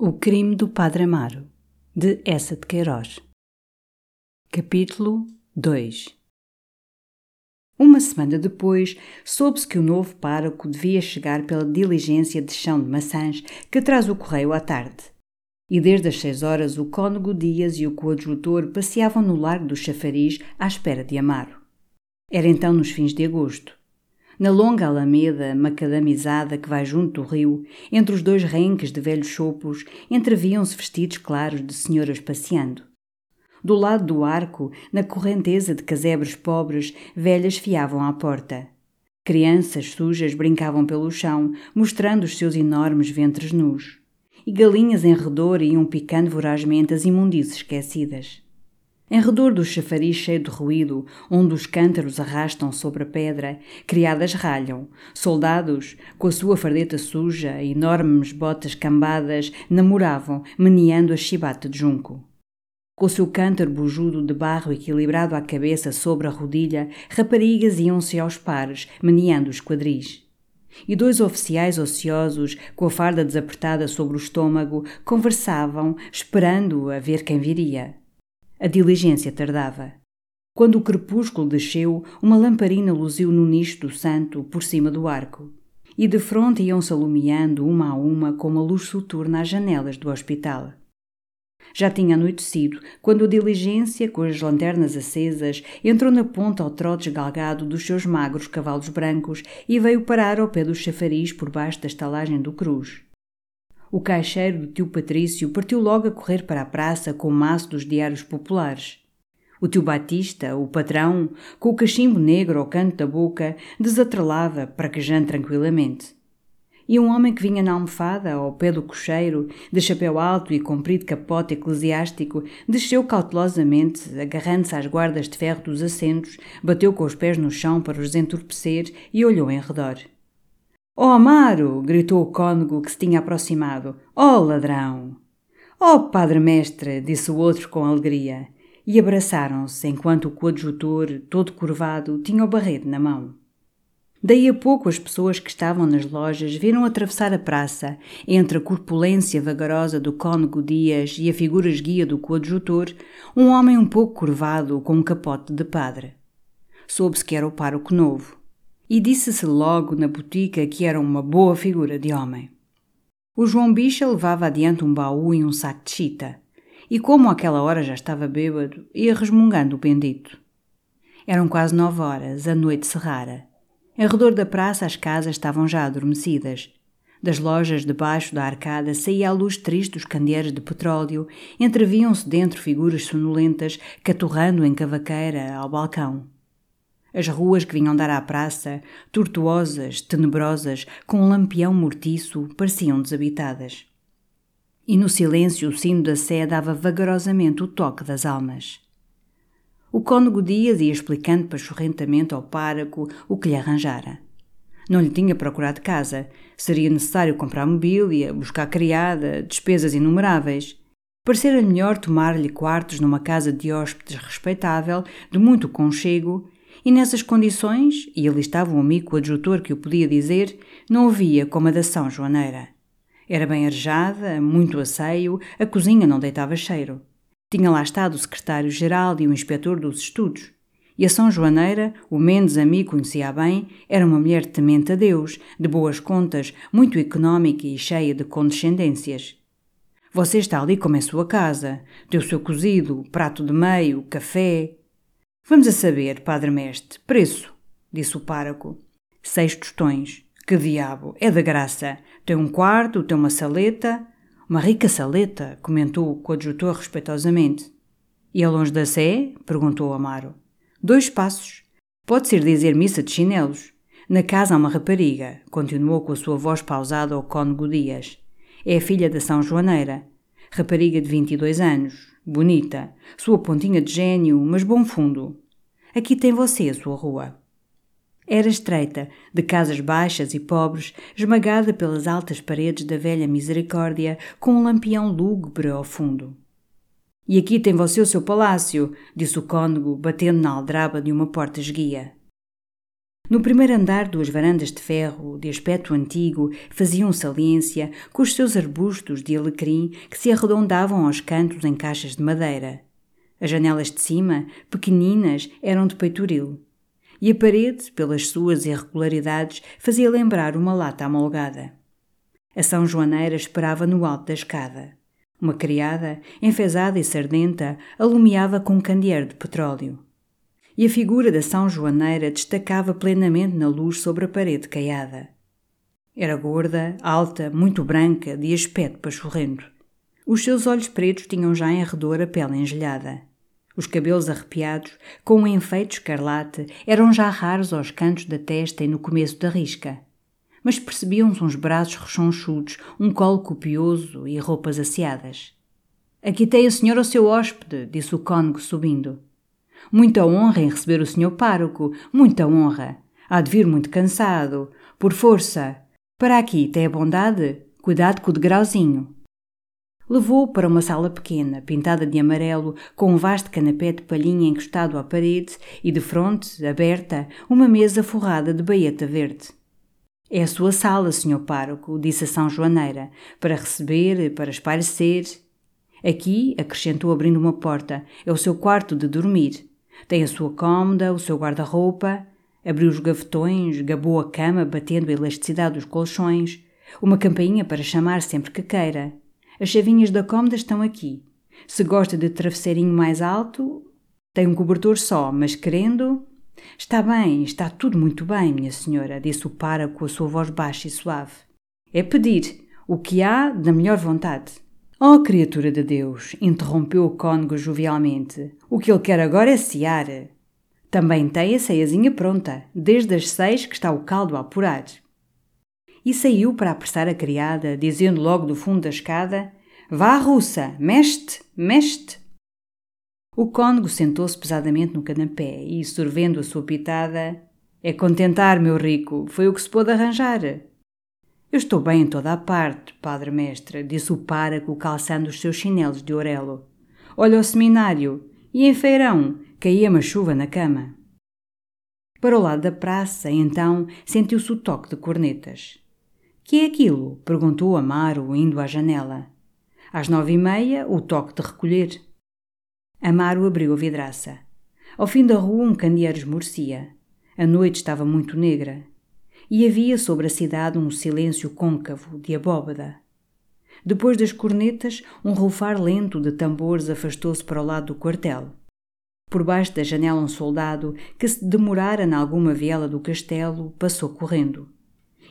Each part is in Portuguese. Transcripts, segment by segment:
O crime do Padre Amaro, de Essa de Queiroz. Capítulo 2 Uma semana depois, soube-se que o novo pároco devia chegar pela diligência de chão de maçãs que traz o correio à tarde. E desde as seis horas o cônego Dias e o coadjutor passeavam no largo do chafariz à espera de Amaro. Era então nos fins de agosto. Na longa alameda macadamizada que vai junto do rio, entre os dois renques de velhos chopos, entreviam-se vestidos claros de senhoras passeando. Do lado do arco, na correnteza de casebres pobres, velhas fiavam à porta. Crianças sujas brincavam pelo chão, mostrando os seus enormes ventres nus. E galinhas em redor iam picando vorazmente as imundícies esquecidas. Em redor do chafariz cheio de ruído, onde os cântaros arrastam sobre a pedra, criadas ralham. Soldados, com a sua fardeta suja, enormes botas cambadas, namoravam, meneando a chibata de junco. Com o seu cântaro bujudo de barro equilibrado à cabeça sobre a rodilha, raparigas iam-se aos pares, meneando os quadris. E dois oficiais ociosos, com a farda desapertada sobre o estômago, conversavam, esperando a ver quem viria. A diligência tardava. Quando o crepúsculo desceu, uma lamparina luziu no nicho do santo, por cima do arco. E de fronte iam-se alumiando uma a uma como a luz soturna às janelas do hospital. Já tinha anoitecido quando a diligência, com as lanternas acesas, entrou na ponta ao trote esgalgado dos seus magros cavalos brancos e veio parar ao pé do chafariz por baixo da estalagem do Cruz. O caixeiro do tio Patrício partiu logo a correr para a praça com o maço dos diários populares. O tio Batista, o patrão, com o cachimbo negro ao canto da boca, desatrelava, praquejando tranquilamente. E um homem que vinha na almofada, ao pé do cocheiro, de chapéu alto e comprido capote eclesiástico, desceu cautelosamente, agarrando-se às guardas de ferro dos assentos, bateu com os pés no chão para os entorpecer e olhou em redor. Oh, Amaro! gritou o cônego que se tinha aproximado. Oh, ladrão! Oh, padre mestre! disse o outro com alegria. E abraçaram-se enquanto o coadjutor, todo curvado, tinha o barrete na mão. Daí a pouco as pessoas que estavam nas lojas viram atravessar a praça, entre a corpulência vagarosa do cônego Dias e a figura esguia do coadjutor, um homem um pouco curvado com um capote de padre. Soube-se que era o pároco novo e disse-se logo na botica que era uma boa figura de homem. O João Bicha levava adiante um baú e um saco de chita, e como àquela hora já estava bêbado, ia resmungando o bendito. Eram quase nove horas, a noite cerrara. Em redor da praça as casas estavam já adormecidas. Das lojas debaixo da arcada saía a luz triste dos candeeiros de petróleo, entreviam-se dentro figuras sonolentas caturrando em cavaqueira ao balcão. As ruas que vinham dar à praça, tortuosas, tenebrosas, com um lampião mortiço, pareciam desabitadas. E no silêncio o sino da sé dava vagarosamente o toque das almas. O cônego Dias ia explicando pachorrentamente ao páraco o que lhe arranjara. Não lhe tinha procurado casa. Seria necessário comprar mobília, buscar criada, despesas inumeráveis. Parecera melhor tomar-lhe quartos numa casa de hóspedes respeitável, de muito conchego, e nessas condições, e ali estava o amigo adjutor que o podia dizer, não havia como a da São Joaneira. Era bem arejada, muito asseio, a cozinha não deitava cheiro. Tinha lá estado o secretário-geral e o inspetor dos estudos. E a São Joaneira, o menos amigo conhecia bem, era uma mulher temente a Deus, de boas contas, muito económica e cheia de condescendências. Você está ali como em sua casa, tem o seu cozido, prato de meio, café, Vamos a saber, padre mestre, preço, disse o pároco. Seis tostões. Que diabo, é da graça. Tem um quarto, tem uma saleta. Uma rica saleta, comentou o coadjutor respeitosamente. E é longe da sé? perguntou Amaro. Dois passos. Pode ser dizer missa de chinelos. Na casa há uma rapariga, continuou com a sua voz pausada ao cônego Dias. É a filha da São Joaneira. Rapariga de 22 anos, bonita, sua pontinha de gênio, mas bom fundo. Aqui tem você a sua rua. Era estreita, de casas baixas e pobres, esmagada pelas altas paredes da velha misericórdia, com um lampião lúgubre ao fundo. E aqui tem você o seu palácio, disse o cônego, batendo na aldraba de uma porta esguia. No primeiro andar, duas varandas de ferro, de aspecto antigo, faziam saliência com os seus arbustos de alecrim que se arredondavam aos cantos em caixas de madeira. As janelas de cima, pequeninas, eram de peitoril. E a parede, pelas suas irregularidades, fazia lembrar uma lata amolgada. A São Joaneira esperava no alto da escada. Uma criada, enfesada e sardenta, alumiava com um candeeiro de petróleo. E a figura da São Joaneira destacava plenamente na luz sobre a parede caiada. Era gorda, alta, muito branca, de aspecto pachorrento. Os seus olhos pretos tinham já em redor a pele engelhada. Os cabelos arrepiados, com um enfeite escarlate, eram já raros aos cantos da testa e no começo da risca mas percebiam-se uns braços rechonchudos, um colo copioso e roupas asseadas. Aqui tem a senhora o seu hóspede, disse o cônego subindo. Muita honra em receber o senhor pároco, muita honra. Há de vir muito cansado. Por força. Para aqui tem a bondade? Cuidado com o degrauzinho. Levou-o para uma sala pequena, pintada de amarelo, com um vasto canapé de palhinha encostado à parede e, de fronte, aberta, uma mesa forrada de baeta verde. É a sua sala, senhor pároco, disse a São Joaneira, para receber, para espairecer. Aqui, acrescentou abrindo uma porta, é o seu quarto de dormir. Tem a sua cômoda, o seu guarda-roupa. Abriu os gavetões, gabou a cama, batendo a elasticidade dos colchões. Uma campainha para chamar sempre que queira. As chavinhas da cômoda estão aqui. Se gosta de travesseirinho mais alto, tem um cobertor só, mas querendo, Está bem, está tudo muito bem, minha senhora, disse o para com a sua voz baixa e suave. É pedir o que há da melhor vontade. Oh, criatura de Deus, interrompeu o cônego jovialmente. O que ele quer agora é cear. Também tem a ceiazinha pronta, desde as seis que está o caldo a apurar. E saiu para apressar a criada, dizendo logo do fundo da escada: Vá, russa, mexe-te, mexe-te. O cônego sentou-se pesadamente no canapé e, sorvendo a sua pitada, É contentar, meu rico, foi o que se pôde arranjar. Eu estou bem em toda a parte, padre mestre, disse o páraco calçando os seus chinelos de orelo. Olha o seminário, e em feirão caía uma chuva na cama. Para o lado da praça, então, sentiu-se o toque de cornetas. Que é aquilo? perguntou Amaro, indo à janela. Às nove e meia, o toque de recolher. Amaro abriu a vidraça. Ao fim da rua um candeeiro esmorecia. A noite estava muito negra. E havia sobre a cidade um silêncio côncavo de abóbada. Depois das cornetas, um rufar lento de tambores afastou-se para o lado do quartel. Por baixo da janela um soldado, que se demorara na alguma viela do castelo, passou correndo.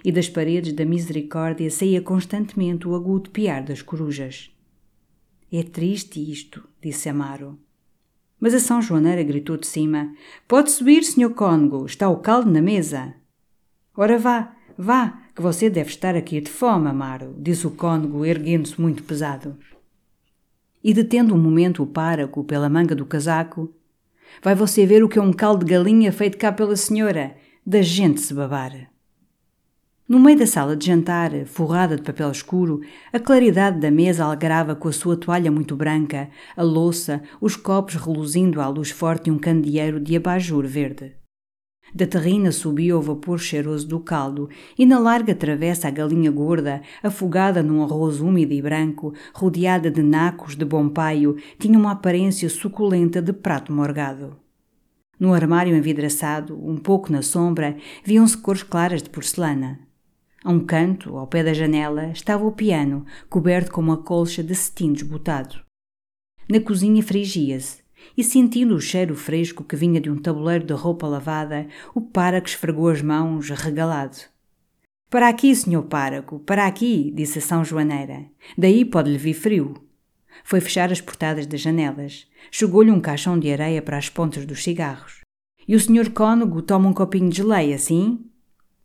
E das paredes da misericórdia saía constantemente o agudo piar das corujas. É triste isto, disse Amaro. Mas a São Joaneira gritou de cima: Pode subir, senhor cônego, está o caldo na mesa. Ora vá, vá, que você deve estar aqui de fome, Amaro, disse o cônego, erguendo-se muito pesado. E detendo um momento o páraco pela manga do casaco, vai você ver o que é um caldo de galinha feito cá pela senhora, da gente se babar. No meio da sala de jantar, forrada de papel escuro, a claridade da mesa algrava com a sua toalha muito branca, a louça, os copos reluzindo à luz forte de um candeeiro de abajur verde. Da terrina subia o vapor cheiroso do caldo, e na larga travessa a galinha gorda, afogada num arroz úmido e branco, rodeada de nacos de bom paio, tinha uma aparência suculenta de prato morgado. No armário envidraçado, um pouco na sombra, viam-se cores claras de porcelana. A um canto, ao pé da janela, estava o piano, coberto com uma colcha de cetim desbotado. Na cozinha frigia-se, e sentindo o cheiro fresco que vinha de um tabuleiro de roupa lavada, o páraco esfregou as mãos, regalado. Para aqui, senhor páraco, para aqui, disse a São Joaneira. Daí pode-lhe vir frio. Foi fechar as portadas das janelas. Chegou-lhe um caixão de areia para as pontas dos cigarros. E o senhor cônego toma um copinho de geleia, sim?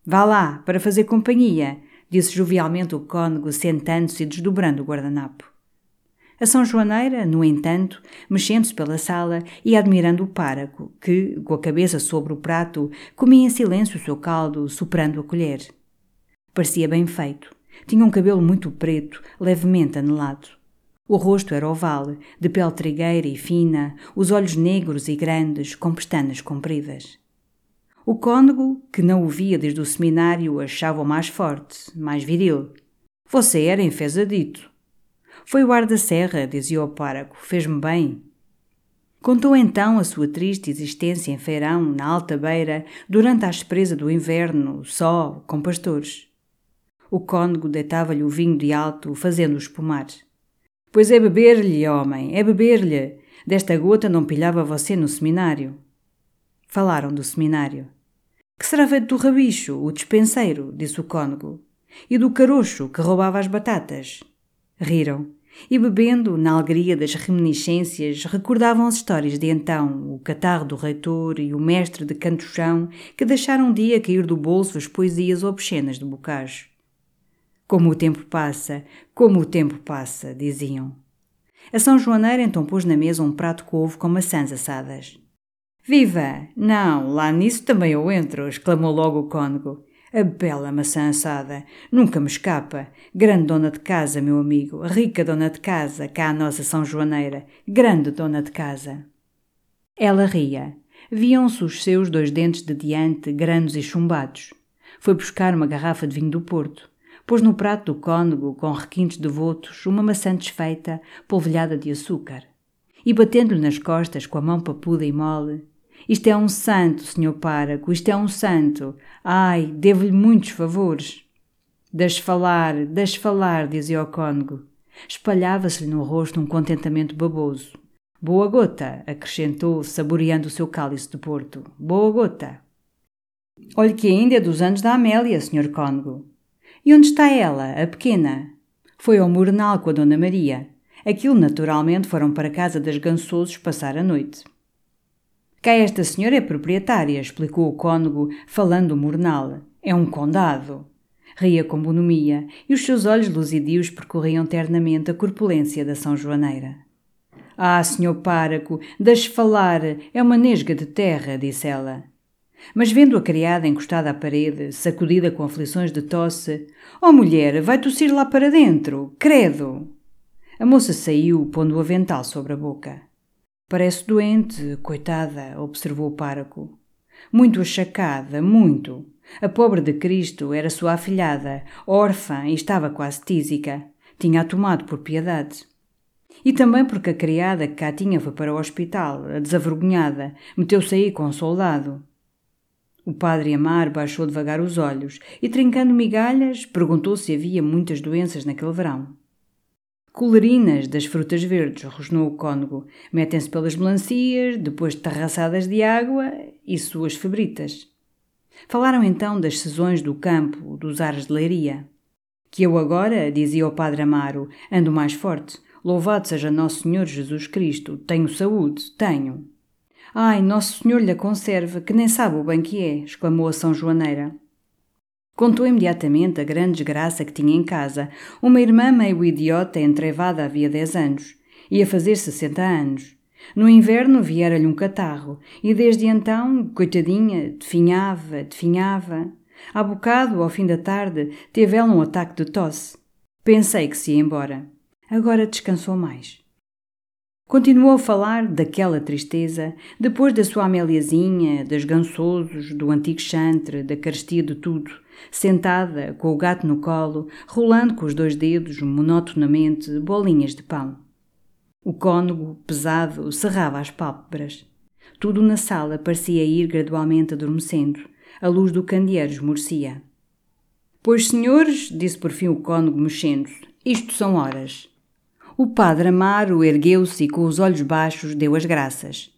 Vá lá, para fazer companhia, disse jovialmente o cônego, sentando-se e desdobrando o guardanapo. A São Joaneira, no entanto, mexendo-se pela sala e admirando o páraco, que, com a cabeça sobre o prato, comia em silêncio o seu caldo, soprando a colher. Parecia bem feito. Tinha um cabelo muito preto, levemente anelado. O rosto era oval, de pele trigueira e fina, os olhos negros e grandes, com pestanas compridas. O cônego, que não o via desde o seminário, achava-o mais forte, mais viril. Você era enfesadito. Foi o ar da serra, dizia o páraco, fez-me bem. Contou então a sua triste existência em feirão, na alta beira, durante a aspereza do inverno, só, com pastores. O cônego deitava-lhe o vinho de alto, fazendo-o espumar. Pois é beber-lhe, homem, é beber-lhe. Desta gota não pilhava você no seminário. Falaram do seminário. Que será feito do rabicho, o despenseiro, disse o cônego, e do carocho que roubava as batatas. Riram e, bebendo, na alegria das reminiscências, recordavam as histórias de então, o catarro do reitor e o mestre de canto-chão que deixaram um dia cair do bolso as poesias obscenas de Bocage. Como o tempo passa, como o tempo passa, diziam. A São Joaneira então pôs na mesa um prato couve com maçãs assadas. Viva! Não, lá nisso também eu entro, exclamou logo o cônego. A bela maçã assada. Nunca me escapa. Grande dona de casa, meu amigo. Rica dona de casa, cá a nossa São Joaneira. Grande dona de casa. Ela ria. Viam-se os seus dois dentes de diante, grandes e chumbados. Foi buscar uma garrafa de vinho do Porto. Pôs no prato do cônego, com requintes devotos, uma maçã desfeita, polvilhada de açúcar. E batendo-lhe nas costas com a mão papuda e mole, isto é um santo, senhor páraco, isto é um santo. Ai, devo-lhe muitos favores. Deixe falar, deixe falar, dizia o cônego. Espalhava-se-lhe no rosto um contentamento baboso. Boa gota, acrescentou, saboreando o seu cálice de porto. Boa gota. Olhe que ainda é dos anos da Amélia, senhor cônego. E onde está ela, a pequena? Foi ao Murnal com a Dona Maria. Aquilo, naturalmente, foram para a casa das Gansosos passar a noite. Cá esta senhora é proprietária, explicou o cônego, falando mornal. É um condado. Ria com bonomia e os seus olhos luzidios percorriam ternamente a corpulência da São Joaneira. Ah, senhor páraco, deixe falar, é uma nesga de terra, disse ela. Mas vendo a criada encostada à parede, sacudida com aflições de tosse, Oh mulher, vai tossir lá para dentro, credo! A moça saiu, pondo o avental sobre a boca. Parece doente, coitada, observou o páraco. Muito achacada, muito. A pobre de Cristo era sua afilhada, órfã e estava quase tísica. Tinha-a tomado por piedade. E também porque a criada que cá tinha foi para o hospital, a desavergonhada, meteu-se aí com um soldado. O padre Amar baixou devagar os olhos e, trincando migalhas, perguntou se havia muitas doenças naquele verão. Colerinas das frutas verdes, rosnou o cônego. Metem-se pelas melancias, depois de de água e suas febritas. Falaram então das sezões do campo, dos ares de leiria. Que eu agora, dizia o padre Amaro, ando mais forte. Louvado seja Nosso Senhor Jesus Cristo. Tenho saúde, tenho. Ai, Nosso Senhor lhe conserve, que nem sabe o bem que é, exclamou a São Joaneira. Contou imediatamente a grande desgraça que tinha em casa. Uma irmã meio idiota entrevada havia dez anos. Ia fazer sessenta anos. No inverno viera-lhe um catarro, e desde então, coitadinha, definhava, definhava. Há bocado, ao fim da tarde, teve ela um ataque de tosse. Pensei que se ia embora. Agora descansou mais. Continuou a falar daquela tristeza, depois da sua Améliazinha, das gansosos, do antigo chantre, da carestia de tudo, sentada, com o gato no colo, rolando com os dois dedos, monotonamente, bolinhas de pão. O cônego, pesado, cerrava as pálpebras. Tudo na sala parecia ir gradualmente adormecendo. A luz do candeeiro esmorecia. Pois, senhores, disse por fim o cônego mexendo-se, isto são horas. O padre Amaro ergueu-se e, com os olhos baixos, deu as graças.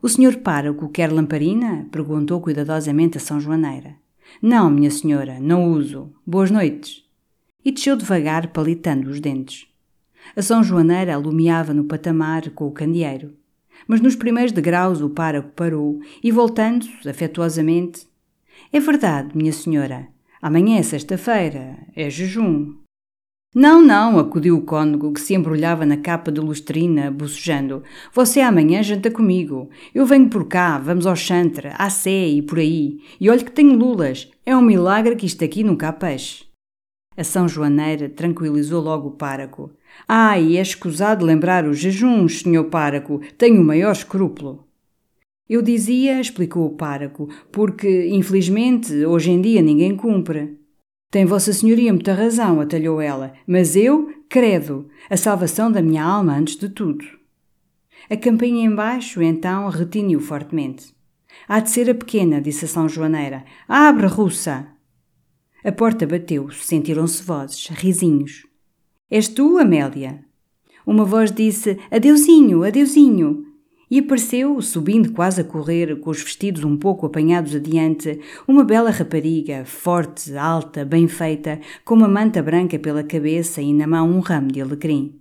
O senhor pároco quer lamparina? perguntou cuidadosamente a São Joaneira. Não, minha senhora, não uso. Boas noites. E desceu devagar, palitando os dentes. A São Joaneira alumiava no patamar com o candeeiro. Mas nos primeiros degraus o pároco parou e, voltando-se afetuosamente, É verdade, minha senhora. Amanhã é sexta-feira. É jejum. Não, não, acudiu o cônego, que se embrulhava na capa de lustrina, bocejando. Você amanhã janta comigo. Eu venho por cá, vamos ao chantre, à sé e por aí. E olhe que tenho lulas. É um milagre que isto aqui nunca há peixe. A São Joaneira tranquilizou logo o páraco. Ai, é escusado lembrar os jejuns, senhor páraco. Tenho o maior escrúpulo. Eu dizia, explicou o páraco, porque, infelizmente, hoje em dia ninguém cumpre. Tem Vossa Senhoria muita razão, atalhou ela, mas eu, credo, a salvação da minha alma antes de tudo. A campainha embaixo, então, retiniu fortemente. Há de ser a pequena, disse a São Joaneira. Abre, russa! A porta bateu, sentiram-se vozes, risinhos. És tu, Amélia? Uma voz disse: Adeusinho, adeusinho. E apareceu, subindo quase a correr, com os vestidos um pouco apanhados adiante, uma bela rapariga, forte, alta, bem feita, com uma manta branca pela cabeça e na mão um ramo de alecrim.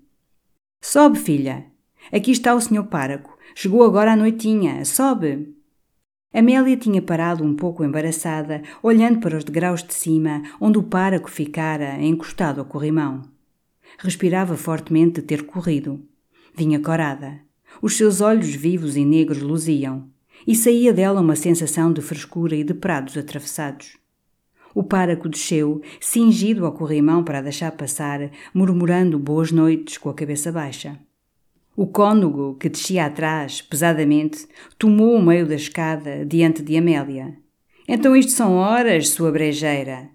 Sobe, filha. Aqui está o senhor páraco. Chegou agora à noitinha. Sobe. Amélia tinha parado um pouco embaraçada, olhando para os degraus de cima, onde o páraco ficara encostado ao corrimão. Respirava fortemente de ter corrido. Vinha corada. Os seus olhos vivos e negros luziam, e saía dela uma sensação de frescura e de prados atravessados. O páraco desceu, cingido ao corrimão para deixar passar, murmurando boas noites com a cabeça baixa. O cônego, que descia atrás, pesadamente, tomou o meio da escada diante de Amélia. Então isto são horas, sua brejeira.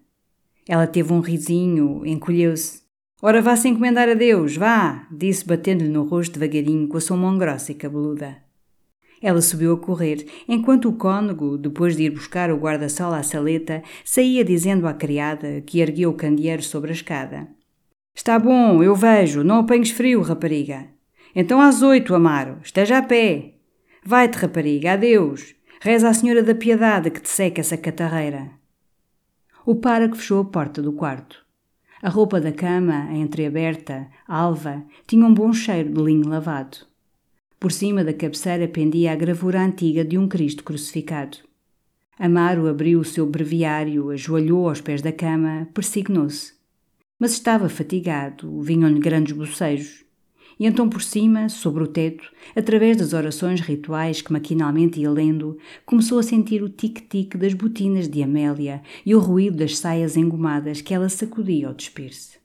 Ela teve um risinho, encolheu-se. Ora, vá-se encomendar a Deus, vá, disse batendo-lhe no rosto devagarinho com a sua mão grossa e cabeluda. Ela subiu a correr, enquanto o cônego, depois de ir buscar o guarda-sol à saleta, saía dizendo à criada que ergueu o candeeiro sobre a escada. Está bom, eu vejo, não apanhes frio, rapariga. Então às oito, Amaro, esteja a pé. Vai-te, rapariga, adeus. Reza à Senhora da Piedade que te seca essa catarreira. O páraco fechou a porta do quarto. A roupa da cama, entreaberta, alva, tinha um bom cheiro de linho lavado. Por cima da cabeceira pendia a gravura antiga de um Cristo crucificado. Amaro abriu o seu breviário, ajoelhou aos pés da cama, persignou-se. Mas estava fatigado, vinham-lhe grandes bocejos e então por cima, sobre o teto, através das orações rituais que maquinalmente ia lendo, começou a sentir o tic-tic das botinas de Amélia e o ruído das saias engomadas que ela sacudia ao despir-se.